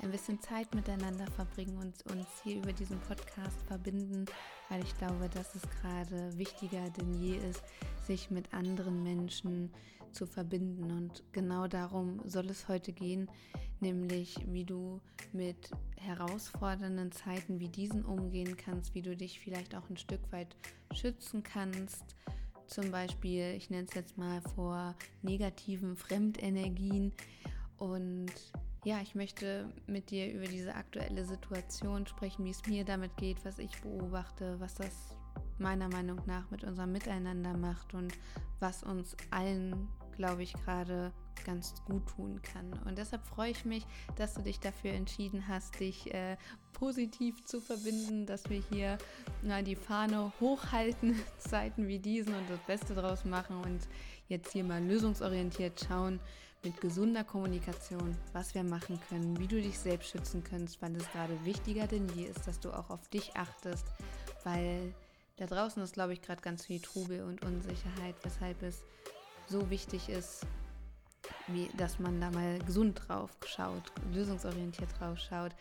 ein bisschen Zeit miteinander verbringen und uns hier über diesen Podcast verbinden, weil ich glaube, dass es gerade wichtiger denn je ist, sich mit anderen Menschen zu verbinden. Und genau darum soll es heute gehen, nämlich wie du mit herausfordernden Zeiten wie diesen umgehen kannst, wie du dich vielleicht auch ein Stück weit schützen kannst. Zum Beispiel, ich nenne es jetzt mal vor negativen Fremdenergien und ja, ich möchte mit dir über diese aktuelle Situation sprechen, wie es mir damit geht, was ich beobachte, was das meiner Meinung nach mit unserem Miteinander macht und was uns allen, glaube ich, gerade ganz gut tun kann. Und deshalb freue ich mich, dass du dich dafür entschieden hast, dich äh, positiv zu verbinden, dass wir hier na, die Fahne hochhalten, Zeiten wie diesen und das Beste draus machen und jetzt hier mal lösungsorientiert schauen, mit gesunder Kommunikation, was wir machen können, wie du dich selbst schützen kannst, weil es gerade wichtiger denn je ist, dass du auch auf dich achtest, weil da draußen ist, glaube ich, gerade ganz viel Trubel und Unsicherheit, weshalb es so wichtig ist, wie, dass man da mal gesund drauf schaut, lösungsorientiert drauf schaut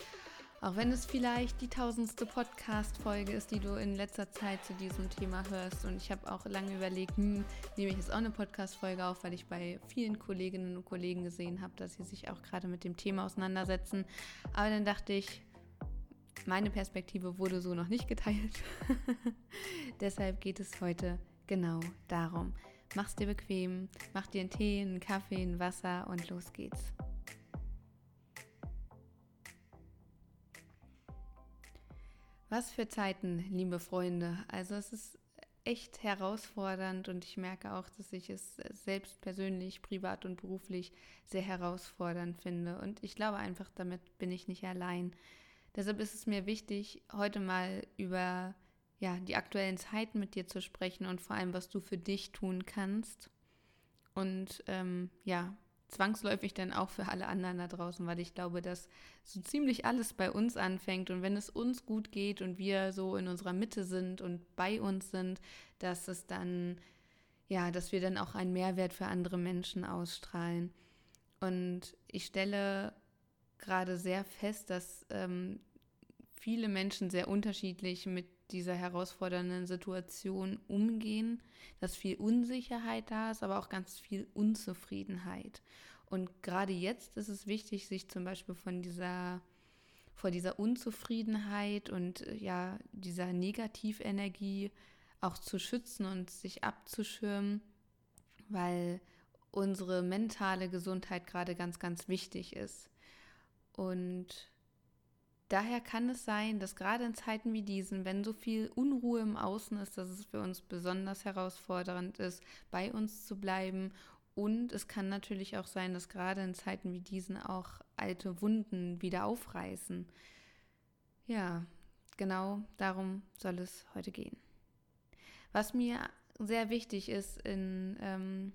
auch wenn es vielleicht die tausendste Podcast-Folge ist, die du in letzter Zeit zu diesem Thema hörst. Und ich habe auch lange überlegt, hm, nehme ich jetzt auch eine Podcast-Folge auf, weil ich bei vielen Kolleginnen und Kollegen gesehen habe, dass sie sich auch gerade mit dem Thema auseinandersetzen. Aber dann dachte ich, meine Perspektive wurde so noch nicht geteilt. Deshalb geht es heute genau darum. Mach's dir bequem, mach dir einen Tee, einen Kaffee, ein Wasser und los geht's. Was für Zeiten, liebe Freunde. Also es ist echt herausfordernd und ich merke auch, dass ich es selbst persönlich, privat und beruflich sehr herausfordernd finde. Und ich glaube einfach, damit bin ich nicht allein. Deshalb ist es mir wichtig, heute mal über ja, die aktuellen Zeiten mit dir zu sprechen und vor allem, was du für dich tun kannst. Und ähm, ja, zwangsläufig dann auch für alle anderen da draußen, weil ich glaube, dass so ziemlich alles bei uns anfängt und wenn es uns gut geht und wir so in unserer Mitte sind und bei uns sind, dass es dann, ja, dass wir dann auch einen Mehrwert für andere Menschen ausstrahlen. Und ich stelle gerade sehr fest, dass ähm, viele Menschen sehr unterschiedlich mit dieser herausfordernden Situation umgehen, dass viel Unsicherheit da ist, aber auch ganz viel Unzufriedenheit. Und gerade jetzt ist es wichtig, sich zum Beispiel von dieser vor dieser Unzufriedenheit und äh, ja dieser Negativenergie auch zu schützen und sich abzuschirmen, weil unsere mentale Gesundheit gerade ganz, ganz wichtig ist. Und Daher kann es sein, dass gerade in Zeiten wie diesen, wenn so viel Unruhe im Außen ist, dass es für uns besonders herausfordernd ist, bei uns zu bleiben. Und es kann natürlich auch sein, dass gerade in Zeiten wie diesen auch alte Wunden wieder aufreißen. Ja, genau darum soll es heute gehen. Was mir sehr wichtig ist in, ähm,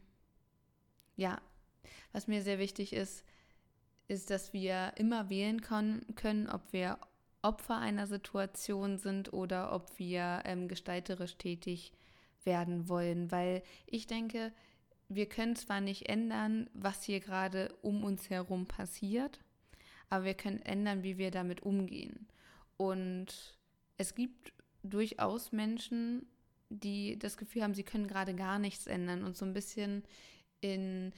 ja, was mir sehr wichtig ist, ist, dass wir immer wählen können, ob wir Opfer einer Situation sind oder ob wir ähm, gestalterisch tätig werden wollen. Weil ich denke, wir können zwar nicht ändern, was hier gerade um uns herum passiert, aber wir können ändern, wie wir damit umgehen. Und es gibt durchaus Menschen, die das Gefühl haben, sie können gerade gar nichts ändern und so ein bisschen in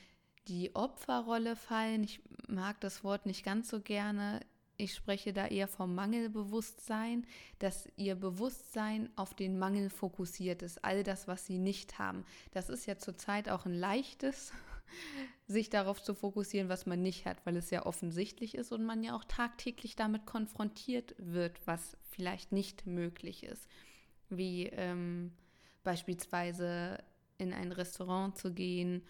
die Opferrolle fallen. Ich mag das Wort nicht ganz so gerne. Ich spreche da eher vom Mangelbewusstsein, dass ihr Bewusstsein auf den Mangel fokussiert ist, all das, was sie nicht haben. Das ist ja zurzeit auch ein leichtes, sich darauf zu fokussieren, was man nicht hat, weil es ja offensichtlich ist und man ja auch tagtäglich damit konfrontiert wird, was vielleicht nicht möglich ist. Wie ähm, beispielsweise in ein Restaurant zu gehen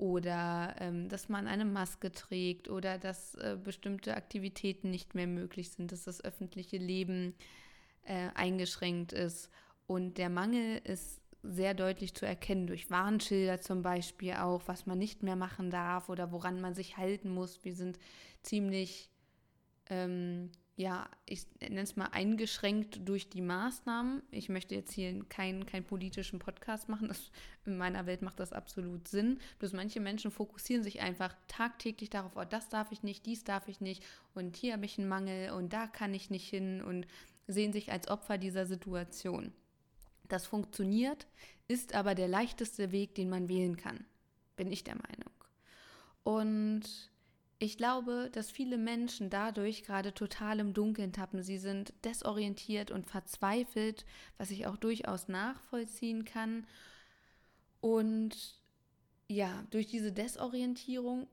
oder ähm, dass man eine Maske trägt oder dass äh, bestimmte Aktivitäten nicht mehr möglich sind, dass das öffentliche Leben äh, eingeschränkt ist. Und der Mangel ist sehr deutlich zu erkennen durch Warnschilder zum Beispiel auch, was man nicht mehr machen darf oder woran man sich halten muss. Wir sind ziemlich, ähm, ja, ich nenne es mal eingeschränkt durch die Maßnahmen. Ich möchte jetzt hier keinen kein politischen Podcast machen. Das, in meiner Welt macht das absolut Sinn. Bloß manche Menschen fokussieren sich einfach tagtäglich darauf, oh, das darf ich nicht, dies darf ich nicht und hier habe ich einen Mangel und da kann ich nicht hin und sehen sich als Opfer dieser Situation. Das funktioniert, ist aber der leichteste Weg, den man wählen kann, bin ich der Meinung. Und ich glaube, dass viele Menschen dadurch gerade total im Dunkeln tappen. Sie sind desorientiert und verzweifelt, was ich auch durchaus nachvollziehen kann. Und ja, durch diese Desorientierung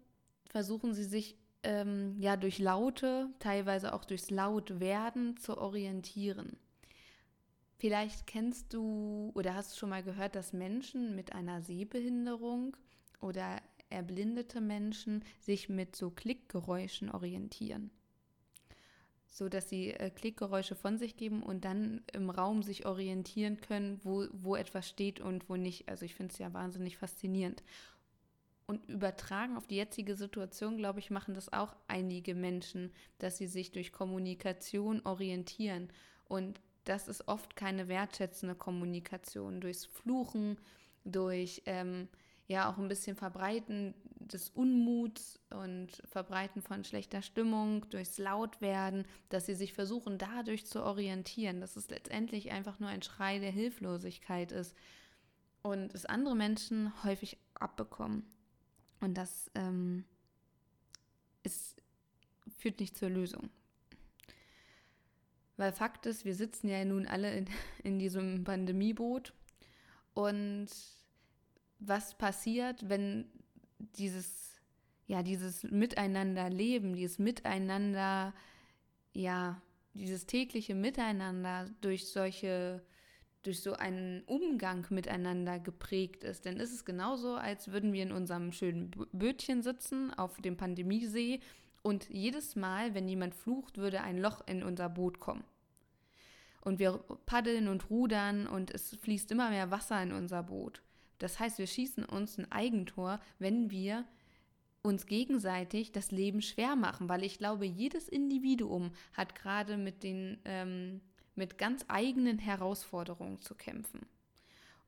versuchen sie sich ähm, ja durch Laute, teilweise auch durchs Lautwerden zu orientieren. Vielleicht kennst du oder hast schon mal gehört, dass Menschen mit einer Sehbehinderung oder erblindete Menschen sich mit so Klickgeräuschen orientieren. So dass sie äh, Klickgeräusche von sich geben und dann im Raum sich orientieren können, wo, wo etwas steht und wo nicht. Also ich finde es ja wahnsinnig faszinierend. Und übertragen auf die jetzige Situation, glaube ich, machen das auch einige Menschen, dass sie sich durch Kommunikation orientieren. Und das ist oft keine wertschätzende Kommunikation. Durchs Fluchen, durch ähm, ja auch ein bisschen Verbreiten des Unmuts und Verbreiten von schlechter Stimmung, durchs Lautwerden, dass sie sich versuchen, dadurch zu orientieren, dass es letztendlich einfach nur ein Schrei der Hilflosigkeit ist und es andere Menschen häufig abbekommen. Und das ähm, ist, führt nicht zur Lösung. Weil Fakt ist, wir sitzen ja nun alle in, in diesem Pandemieboot. Und was passiert, wenn dieses, ja, dieses Miteinanderleben, dieses Miteinander, ja, dieses tägliche Miteinander durch solche, durch so einen Umgang miteinander geprägt ist, dann ist es genauso, als würden wir in unserem schönen Bötchen sitzen auf dem Pandemiesee und jedes Mal, wenn jemand flucht, würde ein Loch in unser Boot kommen. Und wir paddeln und rudern und es fließt immer mehr Wasser in unser Boot. Das heißt, wir schießen uns ein Eigentor, wenn wir uns gegenseitig das Leben schwer machen, weil ich glaube, jedes Individuum hat gerade mit den ähm, mit ganz eigenen Herausforderungen zu kämpfen.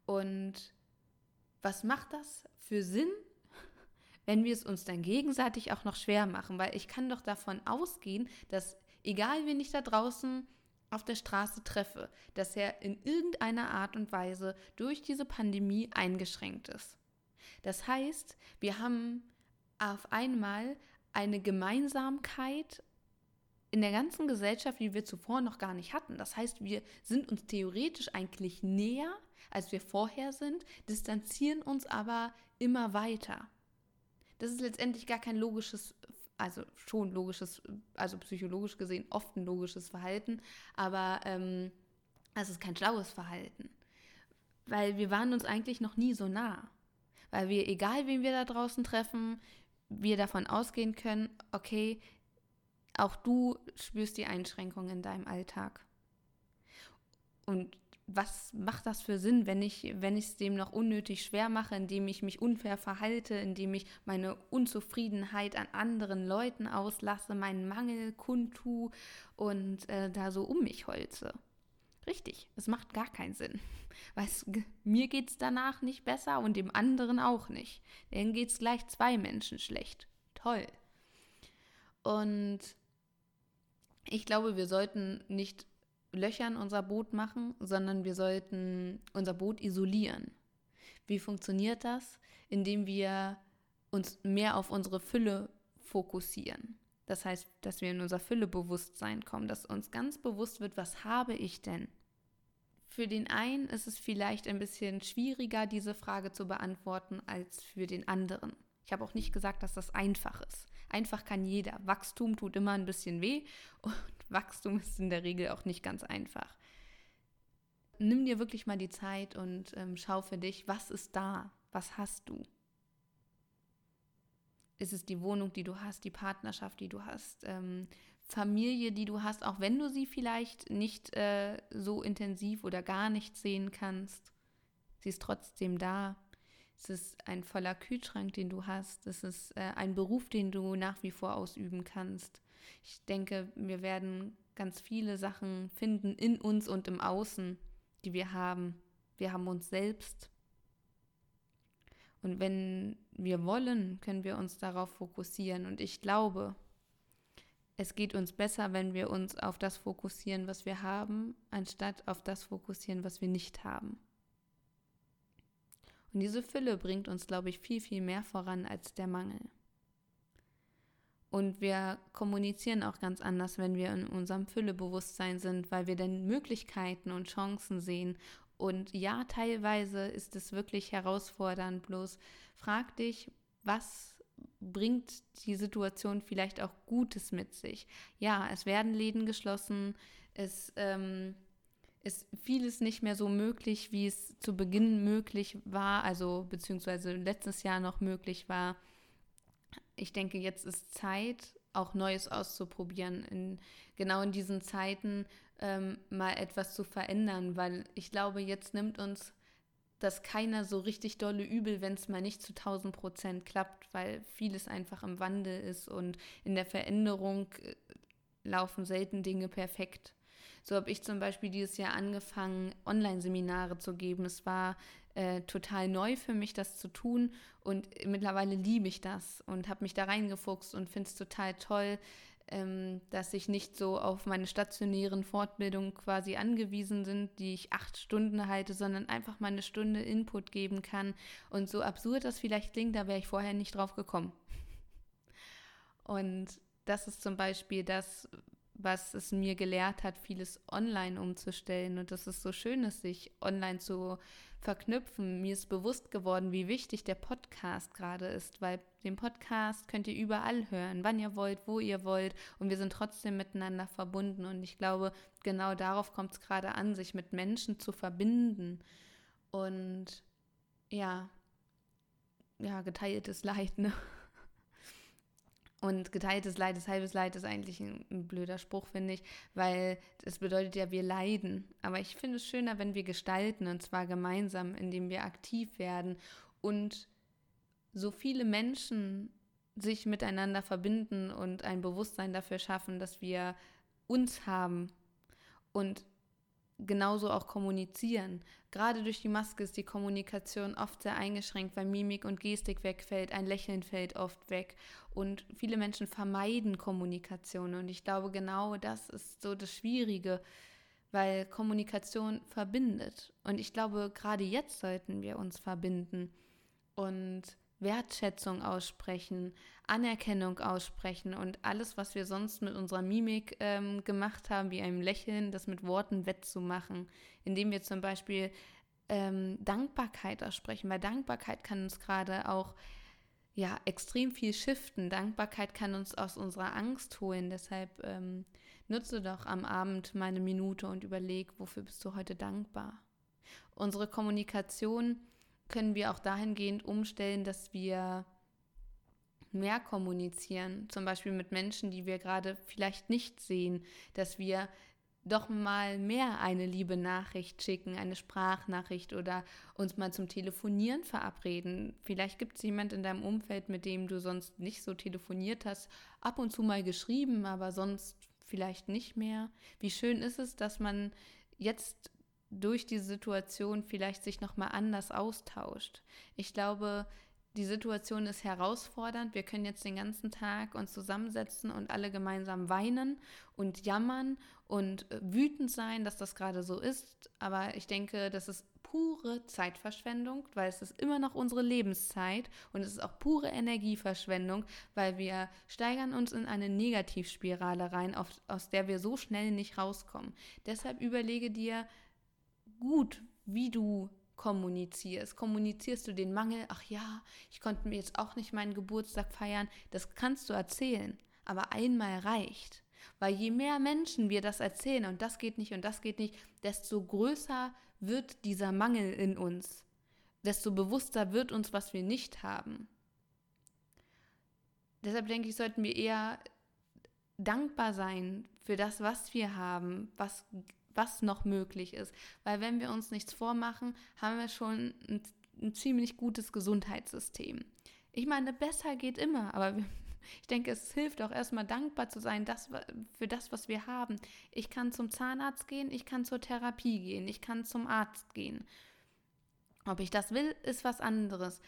Und was macht das für Sinn, wenn wir es uns dann gegenseitig auch noch schwer machen, weil ich kann doch davon ausgehen, dass egal wen ich da draußen auf der Straße treffe, dass er in irgendeiner Art und Weise durch diese Pandemie eingeschränkt ist. Das heißt, wir haben auf einmal eine Gemeinsamkeit in der ganzen Gesellschaft, die wir zuvor noch gar nicht hatten. Das heißt, wir sind uns theoretisch eigentlich näher, als wir vorher sind, distanzieren uns aber immer weiter. Das ist letztendlich gar kein logisches, also schon logisches, also psychologisch gesehen oft ein logisches Verhalten, aber ähm, es ist kein schlaues Verhalten. Weil wir waren uns eigentlich noch nie so nah. Weil wir, egal wen wir da draußen treffen, wir davon ausgehen können, okay, auch du spürst die Einschränkungen in deinem Alltag. Und was macht das für Sinn, wenn ich wenn ich es dem noch unnötig schwer mache, indem ich mich unfair verhalte, indem ich meine Unzufriedenheit an anderen Leuten auslasse, meinen Mangel kundtu und äh, da so um mich holze. Richtig, es macht gar keinen Sinn. Weil mir geht es danach nicht besser und dem anderen auch nicht. Dann geht es gleich zwei Menschen schlecht. Toll. Und ich glaube, wir sollten nicht Löcher in unser Boot machen, sondern wir sollten unser Boot isolieren. Wie funktioniert das? Indem wir uns mehr auf unsere Fülle fokussieren. Das heißt, dass wir in unser Füllebewusstsein kommen, dass uns ganz bewusst wird, was habe ich denn? Für den einen ist es vielleicht ein bisschen schwieriger, diese Frage zu beantworten, als für den anderen. Ich habe auch nicht gesagt, dass das einfach ist. Einfach kann jeder. Wachstum tut immer ein bisschen weh und Wachstum ist in der Regel auch nicht ganz einfach. Nimm dir wirklich mal die Zeit und ähm, schau für dich, was ist da? Was hast du? Ist es die Wohnung, die du hast, die Partnerschaft, die du hast? Ähm, Familie, die du hast, auch wenn du sie vielleicht nicht äh, so intensiv oder gar nicht sehen kannst. Sie ist trotzdem da. Es ist ein voller Kühlschrank, den du hast. Es ist äh, ein Beruf, den du nach wie vor ausüben kannst. Ich denke, wir werden ganz viele Sachen finden in uns und im Außen, die wir haben. Wir haben uns selbst. Und wenn wir wollen, können wir uns darauf fokussieren. Und ich glaube, es geht uns besser, wenn wir uns auf das fokussieren, was wir haben, anstatt auf das fokussieren, was wir nicht haben. Und diese Fülle bringt uns, glaube ich, viel, viel mehr voran als der Mangel. Und wir kommunizieren auch ganz anders, wenn wir in unserem Füllebewusstsein sind, weil wir dann Möglichkeiten und Chancen sehen. Und ja, teilweise ist es wirklich herausfordernd, bloß frag dich, was bringt die Situation vielleicht auch Gutes mit sich. Ja, es werden Läden geschlossen, es ähm, ist vieles nicht mehr so möglich, wie es zu Beginn möglich war, also beziehungsweise letztes Jahr noch möglich war. Ich denke, jetzt ist Zeit, auch Neues auszuprobieren, in, genau in diesen Zeiten ähm, mal etwas zu verändern, weil ich glaube, jetzt nimmt uns dass keiner so richtig dolle übel, wenn es mal nicht zu 1000 Prozent klappt, weil vieles einfach im Wandel ist und in der Veränderung äh, laufen selten Dinge perfekt. So habe ich zum Beispiel dieses Jahr angefangen, Online-Seminare zu geben. Es war äh, total neu für mich, das zu tun und mittlerweile liebe ich das und habe mich da reingefuchst und finde es total toll, ähm, dass ich nicht so auf meine stationären Fortbildungen quasi angewiesen sind, die ich acht Stunden halte, sondern einfach mal eine Stunde Input geben kann. Und so absurd das vielleicht klingt, da wäre ich vorher nicht drauf gekommen. Und das ist zum Beispiel das, was es mir gelehrt hat, vieles online umzustellen. Und das ist so schön, dass sich online zu verknüpfen. Mir ist bewusst geworden, wie wichtig der Podcast gerade ist, weil den Podcast könnt ihr überall hören, wann ihr wollt, wo ihr wollt und wir sind trotzdem miteinander verbunden und ich glaube, genau darauf kommt es gerade an, sich mit Menschen zu verbinden und ja, ja, geteiltes Leid, ne? Und geteiltes Leid ist halbes Leid ist eigentlich ein, ein blöder Spruch, finde ich, weil das bedeutet ja, wir leiden. Aber ich finde es schöner, wenn wir gestalten und zwar gemeinsam, indem wir aktiv werden und so viele Menschen sich miteinander verbinden und ein Bewusstsein dafür schaffen, dass wir uns haben und genauso auch kommunizieren. Gerade durch die Maske ist die Kommunikation oft sehr eingeschränkt, weil Mimik und Gestik wegfällt, ein Lächeln fällt oft weg und viele Menschen vermeiden Kommunikation und ich glaube genau das ist so das Schwierige, weil Kommunikation verbindet und ich glaube gerade jetzt sollten wir uns verbinden und Wertschätzung aussprechen, Anerkennung aussprechen und alles, was wir sonst mit unserer Mimik ähm, gemacht haben, wie einem Lächeln, das mit Worten wettzumachen, indem wir zum Beispiel ähm, Dankbarkeit aussprechen, weil Dankbarkeit kann uns gerade auch ja extrem viel shiften. Dankbarkeit kann uns aus unserer Angst holen. Deshalb ähm, nutze doch am Abend meine Minute und überleg, wofür bist du heute dankbar. Unsere Kommunikation können wir auch dahingehend umstellen, dass wir mehr kommunizieren, zum Beispiel mit Menschen, die wir gerade vielleicht nicht sehen, dass wir doch mal mehr eine liebe Nachricht schicken, eine Sprachnachricht oder uns mal zum Telefonieren verabreden. Vielleicht gibt es jemand in deinem Umfeld, mit dem du sonst nicht so telefoniert hast, ab und zu mal geschrieben, aber sonst vielleicht nicht mehr. Wie schön ist es, dass man jetzt durch die Situation vielleicht sich nochmal anders austauscht. Ich glaube, die Situation ist herausfordernd. Wir können jetzt den ganzen Tag uns zusammensetzen und alle gemeinsam weinen und jammern und äh, wütend sein, dass das gerade so ist. Aber ich denke, das ist pure Zeitverschwendung, weil es ist immer noch unsere Lebenszeit und es ist auch pure Energieverschwendung, weil wir steigern uns in eine Negativspirale rein, aus der wir so schnell nicht rauskommen. Deshalb überlege dir, gut, wie du kommunizierst. Kommunizierst du den Mangel, ach ja, ich konnte mir jetzt auch nicht meinen Geburtstag feiern, das kannst du erzählen, aber einmal reicht. Weil je mehr Menschen wir das erzählen und das geht nicht und das geht nicht, desto größer wird dieser Mangel in uns. Desto bewusster wird uns, was wir nicht haben. Deshalb denke ich, sollten wir eher dankbar sein für das, was wir haben, was, was noch möglich ist. Weil wenn wir uns nichts vormachen, haben wir schon ein, ein ziemlich gutes Gesundheitssystem. Ich meine, besser geht immer, aber wir, ich denke, es hilft auch erstmal dankbar zu sein das, für das, was wir haben. Ich kann zum Zahnarzt gehen, ich kann zur Therapie gehen, ich kann zum Arzt gehen. Ob ich das will, ist was anderes.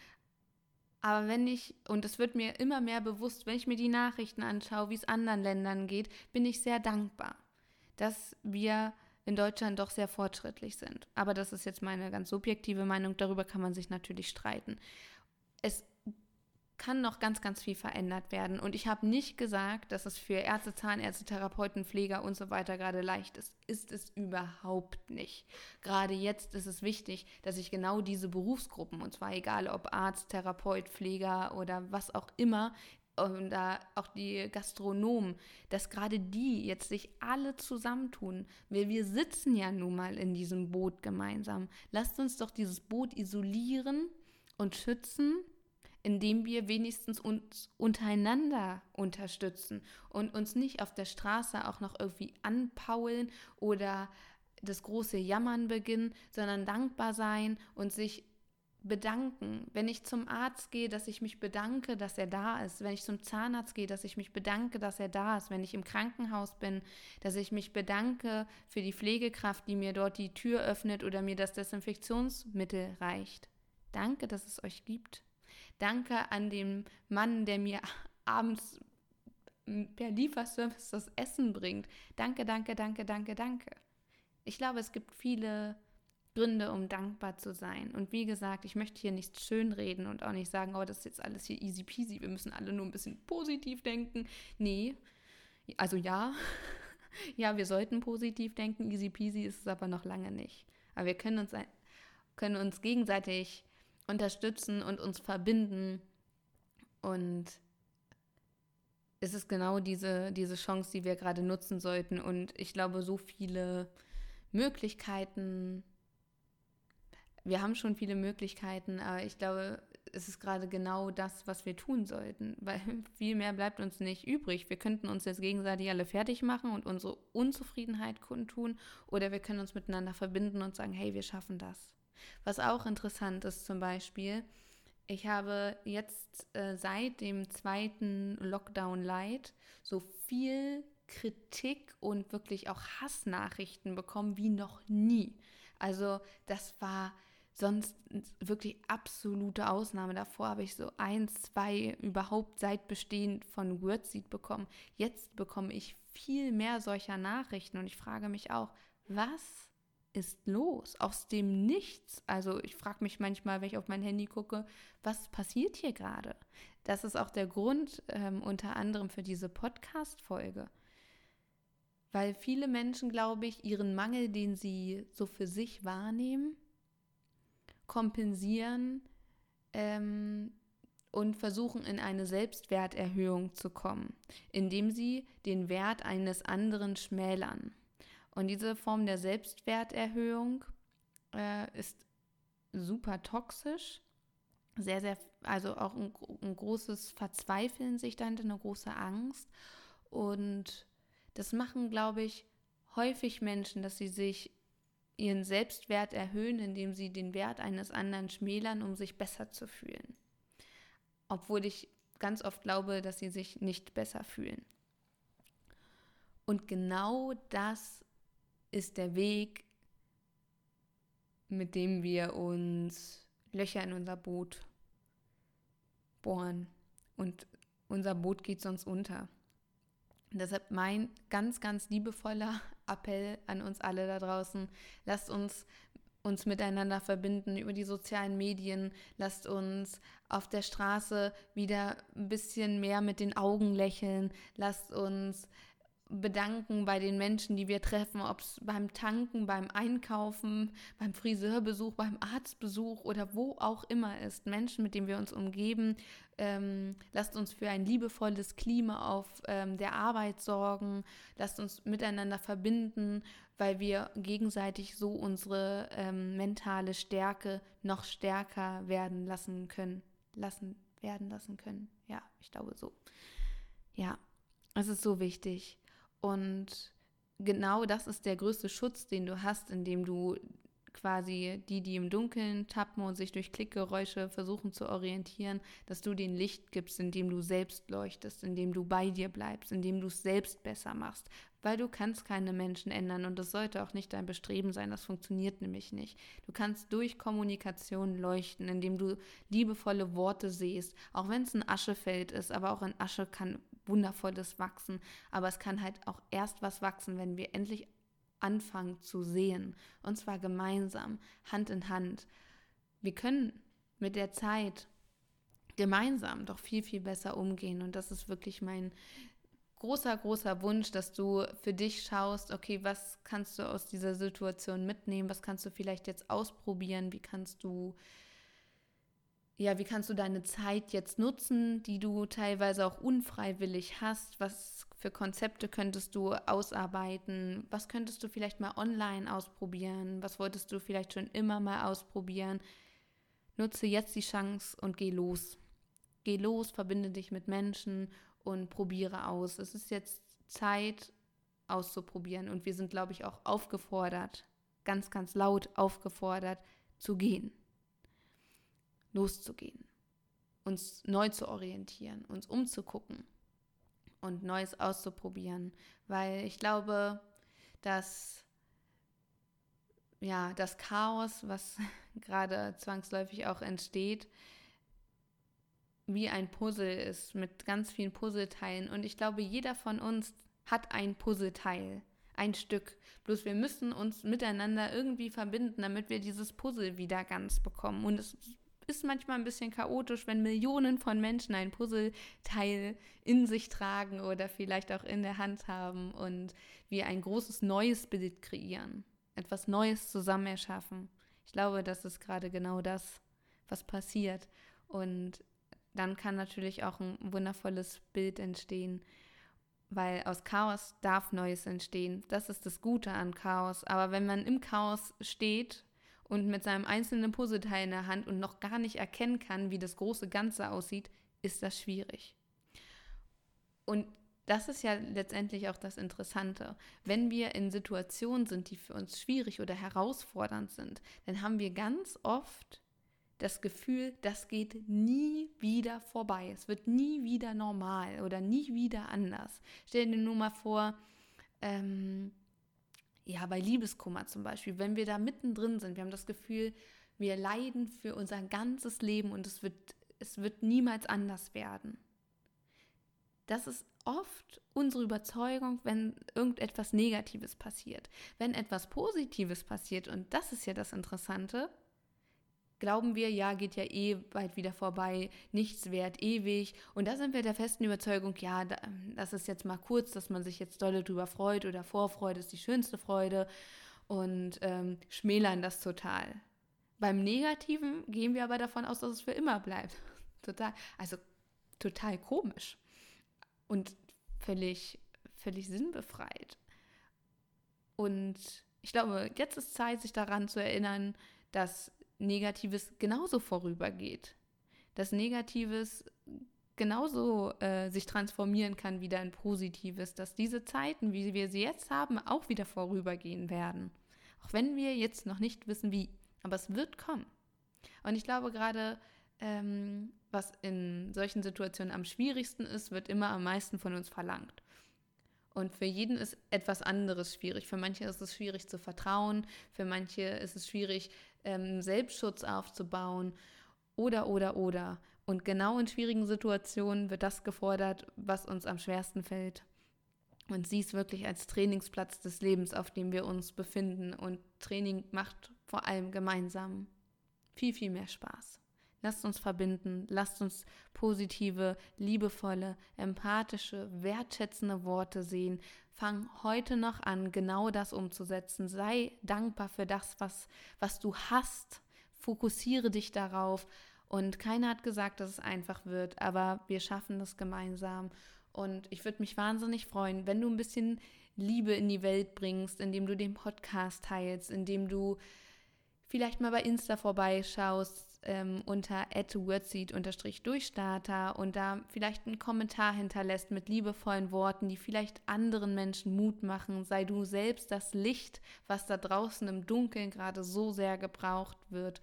Aber wenn ich, und es wird mir immer mehr bewusst, wenn ich mir die Nachrichten anschaue, wie es anderen Ländern geht, bin ich sehr dankbar, dass wir in Deutschland doch sehr fortschrittlich sind. Aber das ist jetzt meine ganz subjektive Meinung, darüber kann man sich natürlich streiten. Es kann noch ganz, ganz viel verändert werden. Und ich habe nicht gesagt, dass es für Ärzte, Zahnärzte, Therapeuten, Pfleger und so weiter gerade leicht ist. Ist es überhaupt nicht. Gerade jetzt ist es wichtig, dass ich genau diese Berufsgruppen, und zwar egal ob Arzt, Therapeut, Pfleger oder was auch immer, und da auch die Gastronomen, dass gerade die jetzt sich alle zusammentun. Wir, wir sitzen ja nun mal in diesem Boot gemeinsam. Lasst uns doch dieses Boot isolieren und schützen indem wir wenigstens uns untereinander unterstützen und uns nicht auf der Straße auch noch irgendwie anpaulen oder das große Jammern beginnen, sondern dankbar sein und sich bedanken. Wenn ich zum Arzt gehe, dass ich mich bedanke, dass er da ist. Wenn ich zum Zahnarzt gehe, dass ich mich bedanke, dass er da ist. Wenn ich im Krankenhaus bin, dass ich mich bedanke für die Pflegekraft, die mir dort die Tür öffnet oder mir das Desinfektionsmittel reicht. Danke, dass es euch gibt. Danke an den Mann, der mir abends per Lieferservice das Essen bringt. Danke, danke, danke, danke, danke. Ich glaube, es gibt viele Gründe, um dankbar zu sein. Und wie gesagt, ich möchte hier nichts schönreden und auch nicht sagen, oh, das ist jetzt alles hier easy peasy, wir müssen alle nur ein bisschen positiv denken. Nee, also ja, ja, wir sollten positiv denken, easy peasy ist es aber noch lange nicht. Aber wir können uns, können uns gegenseitig unterstützen und uns verbinden. Und es ist genau diese, diese Chance, die wir gerade nutzen sollten. Und ich glaube, so viele Möglichkeiten. Wir haben schon viele Möglichkeiten, aber ich glaube, es ist gerade genau das, was wir tun sollten, weil viel mehr bleibt uns nicht übrig. Wir könnten uns jetzt gegenseitig alle fertig machen und unsere Unzufriedenheit kundtun oder wir können uns miteinander verbinden und sagen, hey, wir schaffen das. Was auch interessant ist zum Beispiel, ich habe jetzt äh, seit dem zweiten Lockdown Light so viel Kritik und wirklich auch Hassnachrichten bekommen wie noch nie. Also das war sonst wirklich absolute Ausnahme. Davor habe ich so ein, zwei überhaupt seit Bestehen von Wordseed bekommen. Jetzt bekomme ich viel mehr solcher Nachrichten und ich frage mich auch, was ist los? Aus dem Nichts. Also ich frage mich manchmal, wenn ich auf mein Handy gucke, was passiert hier gerade? Das ist auch der Grund ähm, unter anderem für diese Podcast-Folge. Weil viele Menschen, glaube ich, ihren Mangel, den sie so für sich wahrnehmen, kompensieren ähm, und versuchen in eine Selbstwerterhöhung zu kommen, indem sie den Wert eines anderen schmälern. Und diese Form der Selbstwerterhöhung äh, ist super toxisch. Sehr, sehr, also auch ein, ein großes Verzweifeln sich dahinter, eine große Angst. Und das machen, glaube ich, häufig Menschen, dass sie sich ihren Selbstwert erhöhen, indem sie den Wert eines anderen schmälern, um sich besser zu fühlen. Obwohl ich ganz oft glaube, dass sie sich nicht besser fühlen. Und genau das ist der Weg, mit dem wir uns Löcher in unser Boot bohren. Und unser Boot geht sonst unter. Deshalb mein ganz, ganz liebevoller Appell an uns alle da draußen. Lasst uns uns miteinander verbinden über die sozialen Medien. Lasst uns auf der Straße wieder ein bisschen mehr mit den Augen lächeln. Lasst uns bedanken bei den Menschen, die wir treffen, ob es beim Tanken, beim Einkaufen, beim Friseurbesuch, beim Arztbesuch oder wo auch immer ist. Menschen, mit denen wir uns umgeben. Ähm, lasst uns für ein liebevolles Klima auf ähm, der Arbeit sorgen. Lasst uns miteinander verbinden, weil wir gegenseitig so unsere ähm, mentale Stärke noch stärker werden lassen können. Lassen werden lassen können. Ja, ich glaube so. Ja, Es ist so wichtig. Und genau das ist der größte Schutz, den du hast, indem du quasi die, die im Dunkeln tappen und sich durch Klickgeräusche versuchen zu orientieren, dass du den Licht gibst, indem du selbst leuchtest, indem du bei dir bleibst, indem du es selbst besser machst, weil du kannst keine Menschen ändern und das sollte auch nicht dein Bestreben sein, das funktioniert nämlich nicht. Du kannst durch Kommunikation leuchten, indem du liebevolle Worte siehst, auch wenn es ein Aschefeld ist, aber auch in Asche kann wundervolles wachsen, aber es kann halt auch erst was wachsen, wenn wir endlich anfangen zu sehen. Und zwar gemeinsam, Hand in Hand. Wir können mit der Zeit gemeinsam doch viel, viel besser umgehen. Und das ist wirklich mein großer, großer Wunsch, dass du für dich schaust, okay, was kannst du aus dieser Situation mitnehmen? Was kannst du vielleicht jetzt ausprobieren? Wie kannst du ja, wie kannst du deine Zeit jetzt nutzen, die du teilweise auch unfreiwillig hast? Was für Konzepte könntest du ausarbeiten? Was könntest du vielleicht mal online ausprobieren? Was wolltest du vielleicht schon immer mal ausprobieren? Nutze jetzt die Chance und geh los. Geh los, verbinde dich mit Menschen und probiere aus. Es ist jetzt Zeit auszuprobieren und wir sind, glaube ich, auch aufgefordert, ganz, ganz laut aufgefordert zu gehen loszugehen, uns neu zu orientieren, uns umzugucken und Neues auszuprobieren, weil ich glaube, dass ja, das Chaos, was gerade zwangsläufig auch entsteht, wie ein Puzzle ist mit ganz vielen Puzzleteilen. Und ich glaube, jeder von uns hat ein Puzzleteil, ein Stück. Bloß wir müssen uns miteinander irgendwie verbinden, damit wir dieses Puzzle wieder ganz bekommen. Und es ist manchmal ein bisschen chaotisch, wenn Millionen von Menschen ein Puzzleteil in sich tragen oder vielleicht auch in der Hand haben und wir ein großes neues Bild kreieren, etwas Neues zusammen erschaffen. Ich glaube, das ist gerade genau das, was passiert. Und dann kann natürlich auch ein wundervolles Bild entstehen, weil aus Chaos darf Neues entstehen. Das ist das Gute an Chaos. Aber wenn man im Chaos steht und mit seinem einzelnen Puzzleteil in der Hand und noch gar nicht erkennen kann, wie das große Ganze aussieht, ist das schwierig. Und das ist ja letztendlich auch das Interessante. Wenn wir in Situationen sind, die für uns schwierig oder herausfordernd sind, dann haben wir ganz oft das Gefühl, das geht nie wieder vorbei. Es wird nie wieder normal oder nie wieder anders. Stell dir nur mal vor, ähm, ja, bei Liebeskummer zum Beispiel, wenn wir da mittendrin sind, wir haben das Gefühl, wir leiden für unser ganzes Leben und es wird, es wird niemals anders werden. Das ist oft unsere Überzeugung, wenn irgendetwas Negatives passiert. Wenn etwas Positives passiert, und das ist ja das Interessante, glauben wir, ja, geht ja eh bald wieder vorbei, nichts wert, ewig. Und da sind wir der festen Überzeugung, ja, das ist jetzt mal kurz, dass man sich jetzt dolle drüber freut oder Vorfreude ist die schönste Freude und ähm, schmälern das total. Beim Negativen gehen wir aber davon aus, dass es für immer bleibt. total, also total komisch und völlig, völlig sinnbefreit. Und ich glaube, jetzt ist Zeit, sich daran zu erinnern, dass Negatives genauso vorübergeht. Dass Negatives genauso äh, sich transformieren kann wieder in Positives, dass diese Zeiten, wie wir sie jetzt haben, auch wieder vorübergehen werden. Auch wenn wir jetzt noch nicht wissen, wie. Aber es wird kommen. Und ich glaube gerade, ähm, was in solchen Situationen am schwierigsten ist, wird immer am meisten von uns verlangt. Und für jeden ist etwas anderes schwierig. Für manche ist es schwierig zu vertrauen, für manche ist es schwierig, ähm, Selbstschutz aufzubauen oder, oder, oder. Und genau in schwierigen Situationen wird das gefordert, was uns am schwersten fällt. Und sieh es wirklich als Trainingsplatz des Lebens, auf dem wir uns befinden. Und Training macht vor allem gemeinsam viel, viel mehr Spaß. Lasst uns verbinden, lasst uns positive, liebevolle, empathische, wertschätzende Worte sehen. Fang heute noch an, genau das umzusetzen. Sei dankbar für das, was, was du hast. Fokussiere dich darauf. Und keiner hat gesagt, dass es einfach wird, aber wir schaffen das gemeinsam. Und ich würde mich wahnsinnig freuen, wenn du ein bisschen Liebe in die Welt bringst, indem du den Podcast teilst, indem du vielleicht mal bei Insta vorbeischaust, ähm, unter wordseed-durchstarter und da vielleicht einen Kommentar hinterlässt mit liebevollen Worten, die vielleicht anderen Menschen Mut machen. Sei du selbst das Licht, was da draußen im Dunkeln gerade so sehr gebraucht wird.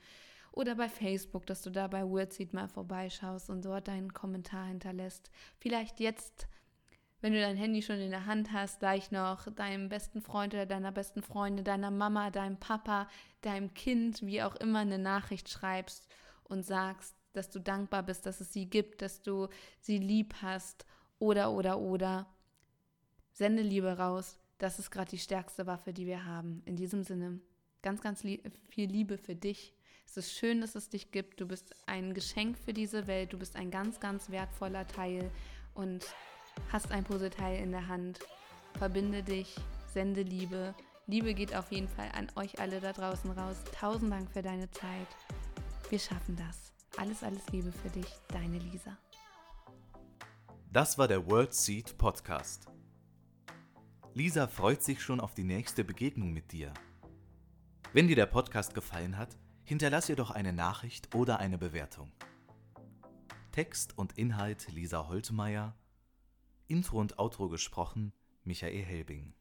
Oder bei Facebook, dass du da bei Wordseed mal vorbeischaust und dort deinen Kommentar hinterlässt. Vielleicht jetzt wenn du dein Handy schon in der Hand hast, gleich noch deinem besten Freund oder deiner besten Freundin, deiner Mama, deinem Papa, deinem Kind, wie auch immer, eine Nachricht schreibst und sagst, dass du dankbar bist, dass es sie gibt, dass du sie lieb hast oder, oder, oder. Sende Liebe raus. Das ist gerade die stärkste Waffe, die wir haben. In diesem Sinne, ganz, ganz lie viel Liebe für dich. Es ist schön, dass es dich gibt. Du bist ein Geschenk für diese Welt. Du bist ein ganz, ganz wertvoller Teil. Und hast ein Puzzleteil in der Hand, verbinde dich, sende Liebe. Liebe geht auf jeden Fall an euch alle da draußen raus. Tausend Dank für deine Zeit. Wir schaffen das. Alles, alles Liebe für dich, deine Lisa. Das war der World Seed Podcast. Lisa freut sich schon auf die nächste Begegnung mit dir. Wenn dir der Podcast gefallen hat, hinterlass ihr doch eine Nachricht oder eine Bewertung. Text und Inhalt Lisa Holtmeier Intro und Outro gesprochen Michael Helbing.